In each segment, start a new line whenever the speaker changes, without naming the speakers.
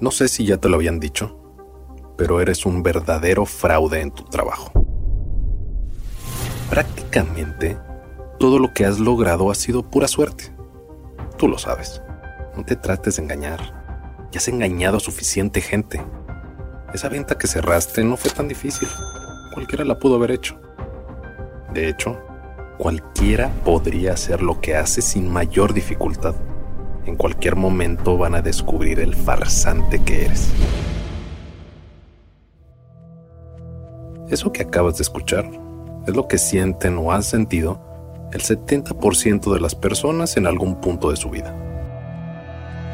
No sé si ya te lo habían dicho, pero eres un verdadero fraude en tu trabajo. Prácticamente todo lo que has logrado ha sido pura suerte. Tú lo sabes. No te trates de engañar. Ya has engañado a suficiente gente. Esa venta que cerraste no fue tan difícil. Cualquiera la pudo haber hecho. De hecho, cualquiera podría hacer lo que hace sin mayor dificultad. En cualquier momento van a descubrir el farsante que eres. Eso que acabas de escuchar es lo que sienten o han sentido el 70% de las personas en algún punto de su vida.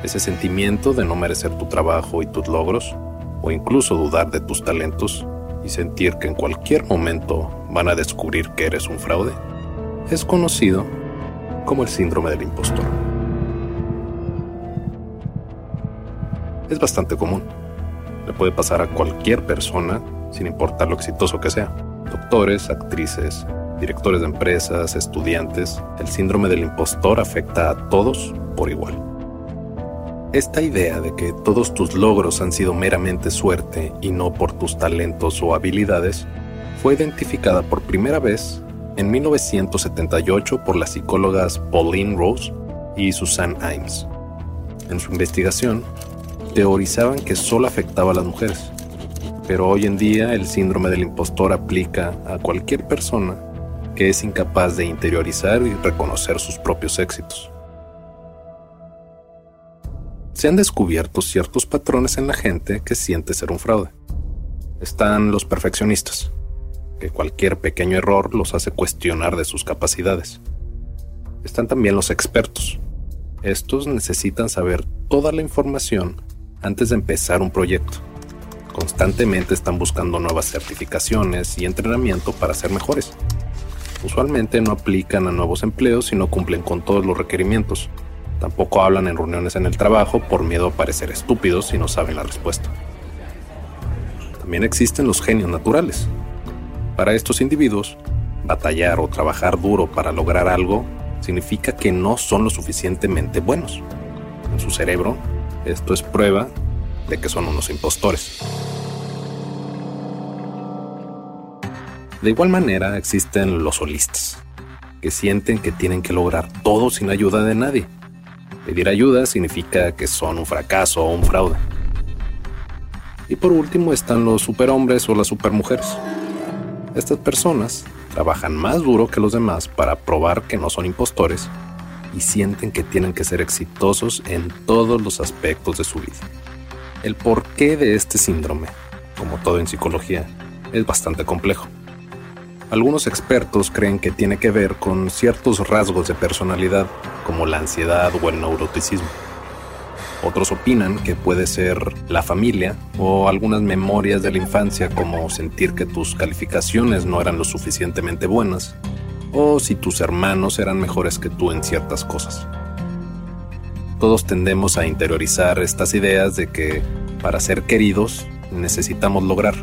Ese sentimiento de no merecer tu trabajo y tus logros, o incluso dudar de tus talentos y sentir que en cualquier momento van a descubrir que eres un fraude, es conocido como el síndrome del impostor. Es bastante común. Le puede pasar a cualquier persona, sin importar lo exitoso que sea. Doctores, actrices, directores de empresas, estudiantes. El síndrome del impostor afecta a todos por igual. Esta idea de que todos tus logros han sido meramente suerte y no por tus talentos o habilidades fue identificada por primera vez en 1978 por las psicólogas Pauline Rose y Susan Imes. En su investigación, teorizaban que solo afectaba a las mujeres, pero hoy en día el síndrome del impostor aplica a cualquier persona que es incapaz de interiorizar y reconocer sus propios éxitos. Se han descubierto ciertos patrones en la gente que siente ser un fraude. Están los perfeccionistas, que cualquier pequeño error los hace cuestionar de sus capacidades. Están también los expertos. Estos necesitan saber toda la información antes de empezar un proyecto. Constantemente están buscando nuevas certificaciones y entrenamiento para ser mejores. Usualmente no aplican a nuevos empleos y no cumplen con todos los requerimientos. Tampoco hablan en reuniones en el trabajo por miedo a parecer estúpidos si no saben la respuesta. También existen los genios naturales. Para estos individuos, batallar o trabajar duro para lograr algo significa que no son lo suficientemente buenos. En su cerebro, esto es prueba de que son unos impostores. De igual manera existen los solistas, que sienten que tienen que lograr todo sin ayuda de nadie. Pedir ayuda significa que son un fracaso o un fraude. Y por último están los superhombres o las supermujeres. Estas personas trabajan más duro que los demás para probar que no son impostores y sienten que tienen que ser exitosos en todos los aspectos de su vida. El porqué de este síndrome, como todo en psicología, es bastante complejo. Algunos expertos creen que tiene que ver con ciertos rasgos de personalidad, como la ansiedad o el neuroticismo. Otros opinan que puede ser la familia o algunas memorias de la infancia como sentir que tus calificaciones no eran lo suficientemente buenas o si tus hermanos eran mejores que tú en ciertas cosas. Todos tendemos a interiorizar estas ideas de que para ser queridos necesitamos lograr.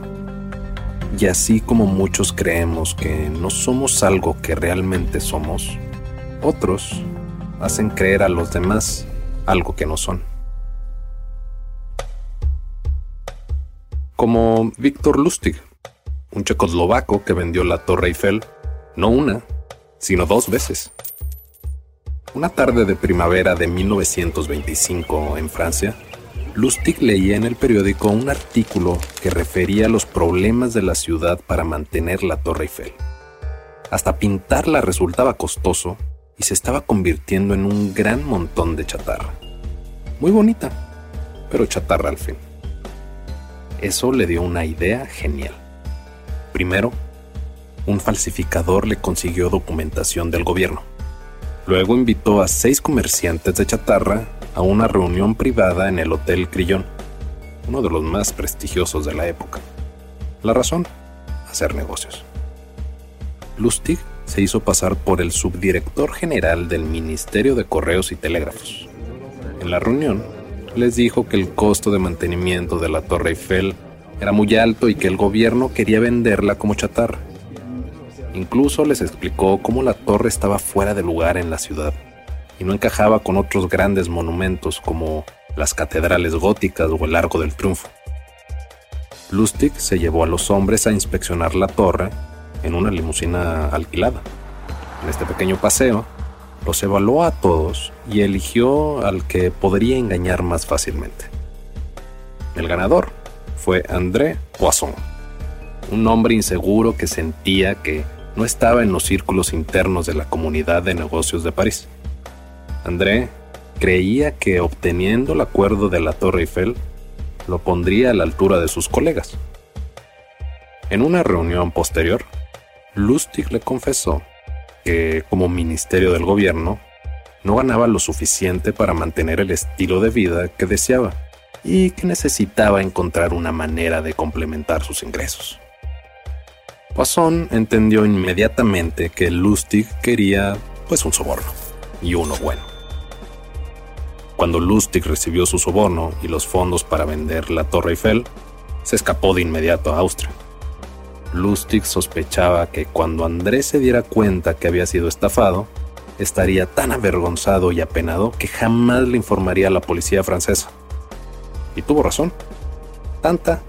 Y así como muchos creemos que no somos algo que realmente somos, otros hacen creer a los demás algo que no son. Como Víctor Lustig, un checoslovaco que vendió la Torre Eiffel no una, sino dos veces. Una tarde de primavera de 1925 en Francia, Lustig leía en el periódico un artículo que refería a los problemas de la ciudad para mantener la Torre Eiffel. Hasta pintarla resultaba costoso y se estaba convirtiendo en un gran montón de chatarra. Muy bonita, pero chatarra al fin. Eso le dio una idea genial. Primero, un falsificador le consiguió documentación del gobierno. Luego invitó a seis comerciantes de chatarra a una reunión privada en el Hotel Crillon, uno de los más prestigiosos de la época. La razón, hacer negocios. Lustig se hizo pasar por el subdirector general del Ministerio de Correos y Telégrafos. En la reunión, les dijo que el costo de mantenimiento de la Torre Eiffel era muy alto y que el gobierno quería venderla como chatarra. Incluso les explicó cómo la torre estaba fuera de lugar en la ciudad y no encajaba con otros grandes monumentos como las catedrales góticas o el Arco del Triunfo. Lustig se llevó a los hombres a inspeccionar la torre en una limusina alquilada. En este pequeño paseo, los evaluó a todos y eligió al que podría engañar más fácilmente. El ganador fue André Poisson, un hombre inseguro que sentía que no estaba en los círculos internos de la comunidad de negocios de París. André creía que obteniendo el acuerdo de la Torre Eiffel lo pondría a la altura de sus colegas. En una reunión posterior, Lustig le confesó que como ministerio del gobierno no ganaba lo suficiente para mantener el estilo de vida que deseaba y que necesitaba encontrar una manera de complementar sus ingresos. Poisson entendió inmediatamente que Lustig quería pues un soborno y uno bueno. Cuando Lustig recibió su soborno y los fondos para vender la Torre Eiffel, se escapó de inmediato a Austria. Lustig sospechaba que cuando Andrés se diera cuenta que había sido estafado, estaría tan avergonzado y apenado que jamás le informaría a la policía francesa. Y tuvo razón. Tanta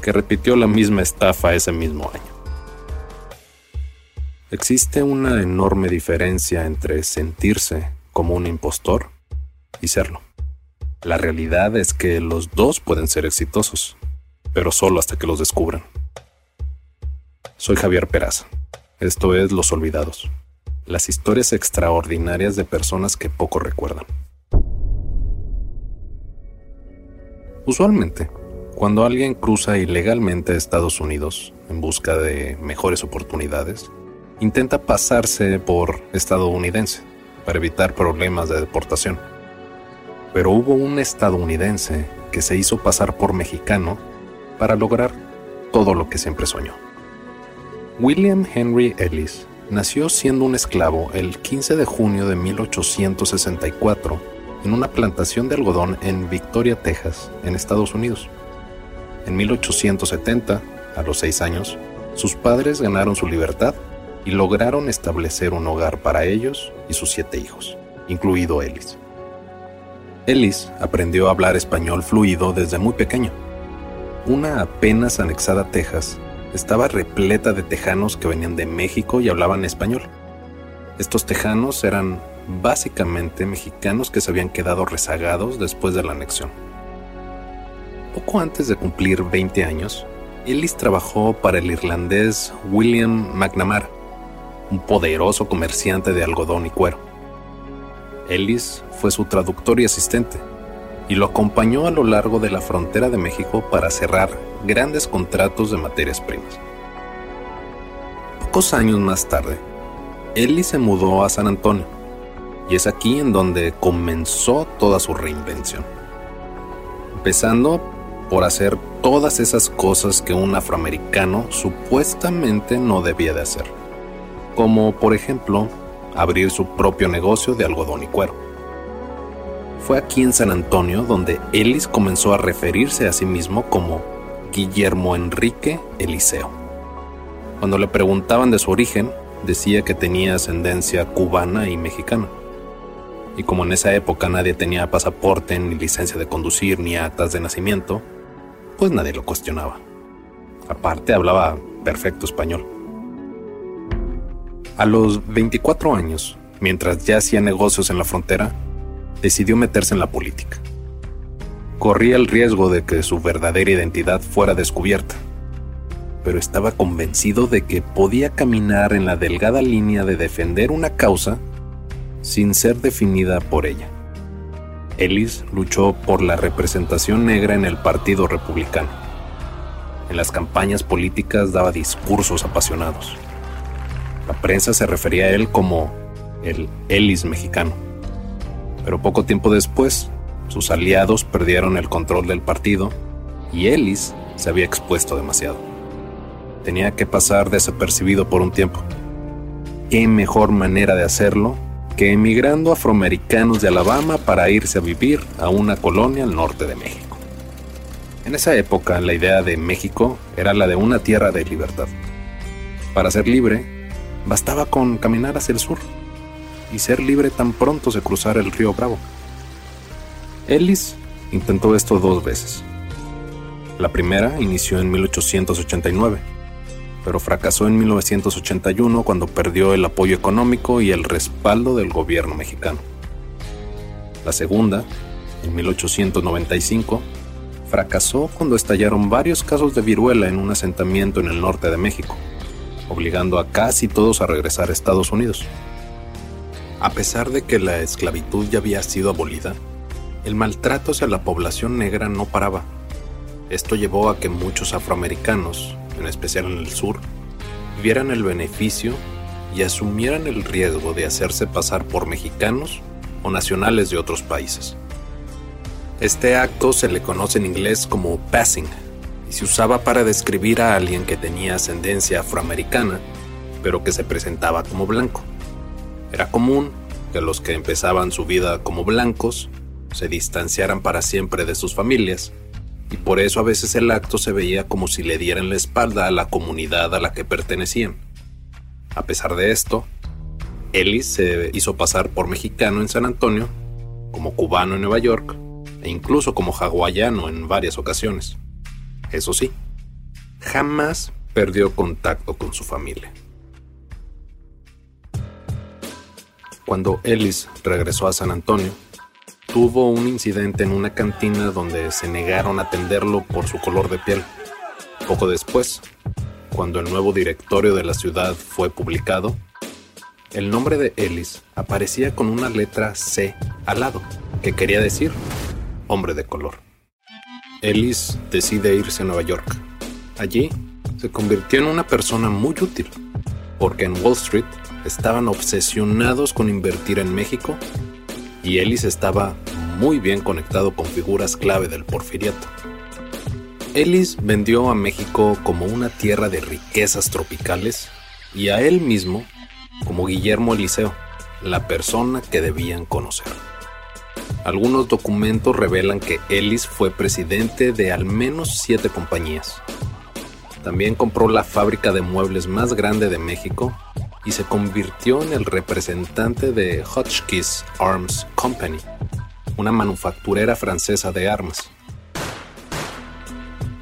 que repitió la misma estafa ese mismo año. Existe una enorme diferencia entre sentirse como un impostor y serlo. La realidad es que los dos pueden ser exitosos, pero solo hasta que los descubran. Soy Javier Peraza. Esto es Los Olvidados, las historias extraordinarias de personas que poco recuerdan. Usualmente, cuando alguien cruza ilegalmente a Estados Unidos en busca de mejores oportunidades, intenta pasarse por estadounidense para evitar problemas de deportación pero hubo un estadounidense que se hizo pasar por mexicano para lograr todo lo que siempre soñó. William Henry Ellis nació siendo un esclavo el 15 de junio de 1864 en una plantación de algodón en Victoria, Texas, en Estados Unidos. En 1870, a los seis años, sus padres ganaron su libertad y lograron establecer un hogar para ellos y sus siete hijos, incluido Ellis. Ellis aprendió a hablar español fluido desde muy pequeño. Una apenas anexada Texas estaba repleta de tejanos que venían de México y hablaban español. Estos tejanos eran básicamente mexicanos que se habían quedado rezagados después de la anexión. Poco antes de cumplir 20 años, Ellis trabajó para el irlandés William McNamara, un poderoso comerciante de algodón y cuero. Ellis fue su traductor y asistente, y lo acompañó a lo largo de la frontera de México para cerrar grandes contratos de materias primas. Pocos años más tarde, Ellis se mudó a San Antonio, y es aquí en donde comenzó toda su reinvención. Empezando por hacer todas esas cosas que un afroamericano supuestamente no debía de hacer, como por ejemplo abrir su propio negocio de algodón y cuero. Fue aquí en San Antonio donde Ellis comenzó a referirse a sí mismo como Guillermo Enrique Eliseo. Cuando le preguntaban de su origen, decía que tenía ascendencia cubana y mexicana. Y como en esa época nadie tenía pasaporte, ni licencia de conducir, ni actas de nacimiento, pues nadie lo cuestionaba. Aparte hablaba perfecto español. A los 24 años, mientras ya hacía negocios en la frontera, decidió meterse en la política. Corría el riesgo de que su verdadera identidad fuera descubierta, pero estaba convencido de que podía caminar en la delgada línea de defender una causa sin ser definida por ella. Ellis luchó por la representación negra en el Partido Republicano. En las campañas políticas daba discursos apasionados. La prensa se refería a él como el Ellis mexicano. Pero poco tiempo después, sus aliados perdieron el control del partido y Ellis se había expuesto demasiado. Tenía que pasar desapercibido por un tiempo. ¿Qué mejor manera de hacerlo que emigrando afroamericanos de Alabama para irse a vivir a una colonia al norte de México. En esa época la idea de México era la de una tierra de libertad. Para ser libre, bastaba con caminar hacia el sur y ser libre tan pronto se cruzara el río Bravo. Ellis intentó esto dos veces. La primera inició en 1889 pero fracasó en 1981 cuando perdió el apoyo económico y el respaldo del gobierno mexicano. La segunda, en 1895, fracasó cuando estallaron varios casos de viruela en un asentamiento en el norte de México, obligando a casi todos a regresar a Estados Unidos. A pesar de que la esclavitud ya había sido abolida, el maltrato hacia la población negra no paraba. Esto llevó a que muchos afroamericanos, en especial en el sur, vieran el beneficio y asumieran el riesgo de hacerse pasar por mexicanos o nacionales de otros países. Este acto se le conoce en inglés como passing y se usaba para describir a alguien que tenía ascendencia afroamericana, pero que se presentaba como blanco. Era común que los que empezaban su vida como blancos se distanciaran para siempre de sus familias y por eso a veces el acto se veía como si le dieran la espalda a la comunidad a la que pertenecían. A pesar de esto, Ellis se hizo pasar por mexicano en San Antonio, como cubano en Nueva York e incluso como hawaiano en varias ocasiones. Eso sí, jamás perdió contacto con su familia. Cuando Ellis regresó a San Antonio, tuvo un incidente en una cantina donde se negaron a atenderlo por su color de piel. Poco después, cuando el nuevo directorio de la ciudad fue publicado, el nombre de Ellis aparecía con una letra C al lado, que quería decir hombre de color. Ellis decide irse a Nueva York. Allí se convirtió en una persona muy útil, porque en Wall Street estaban obsesionados con invertir en México y Ellis estaba muy bien conectado con figuras clave del porfiriato. Ellis vendió a México como una tierra de riquezas tropicales y a él mismo como Guillermo Eliseo, la persona que debían conocer. Algunos documentos revelan que Ellis fue presidente de al menos siete compañías. También compró la fábrica de muebles más grande de México y se convirtió en el representante de Hotchkiss Arms Company, una manufacturera francesa de armas.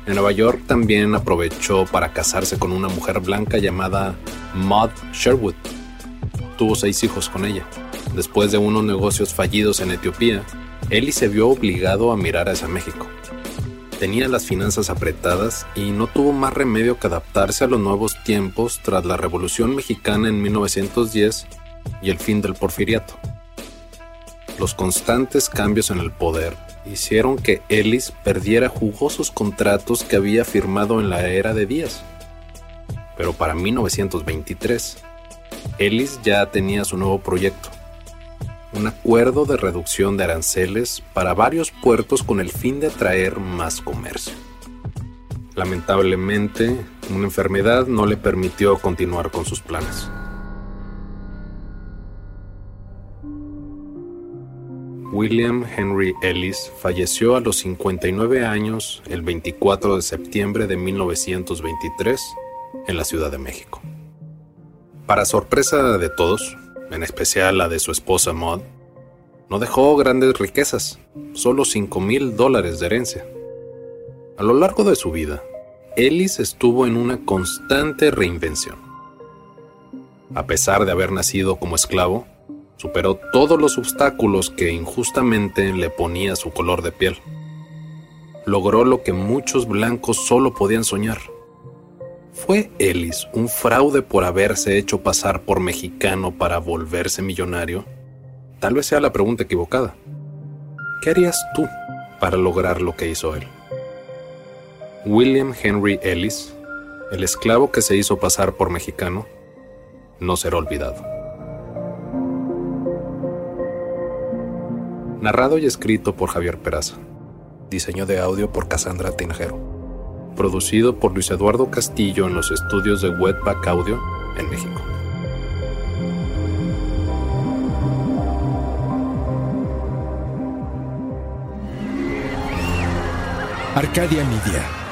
En Nueva York también aprovechó para casarse con una mujer blanca llamada Maud Sherwood. Tuvo seis hijos con ella. Después de unos negocios fallidos en Etiopía, Ellie se vio obligado a mirar hacia México tenía las finanzas apretadas y no tuvo más remedio que adaptarse a los nuevos tiempos tras la Revolución Mexicana en 1910 y el fin del porfiriato. Los constantes cambios en el poder hicieron que Ellis perdiera jugosos contratos que había firmado en la era de Díaz. Pero para 1923, Ellis ya tenía su nuevo proyecto, un acuerdo de reducción de aranceles para varios puertos con el fin de atraer más comercio. Lamentablemente, una enfermedad no le permitió continuar con sus planes. William Henry Ellis falleció a los 59 años el 24 de septiembre de 1923 en la Ciudad de México. Para sorpresa de todos, en especial la de su esposa Maud, no dejó grandes riquezas, solo 5 mil dólares de herencia. A lo largo de su vida, Ellis estuvo en una constante reinvención. A pesar de haber nacido como esclavo, superó todos los obstáculos que injustamente le ponía su color de piel. logró lo que muchos blancos solo podían soñar. ¿Fue Ellis un fraude por haberse hecho pasar por mexicano para volverse millonario? Tal vez sea la pregunta equivocada. ¿Qué harías tú para lograr lo que hizo él? William Henry Ellis, el esclavo que se hizo pasar por mexicano, no será olvidado. Narrado y escrito por Javier Peraza. Diseño de audio por Cassandra Tinajero. Producido por Luis Eduardo Castillo en los estudios de Wetback Audio en México.
Arcadia Media.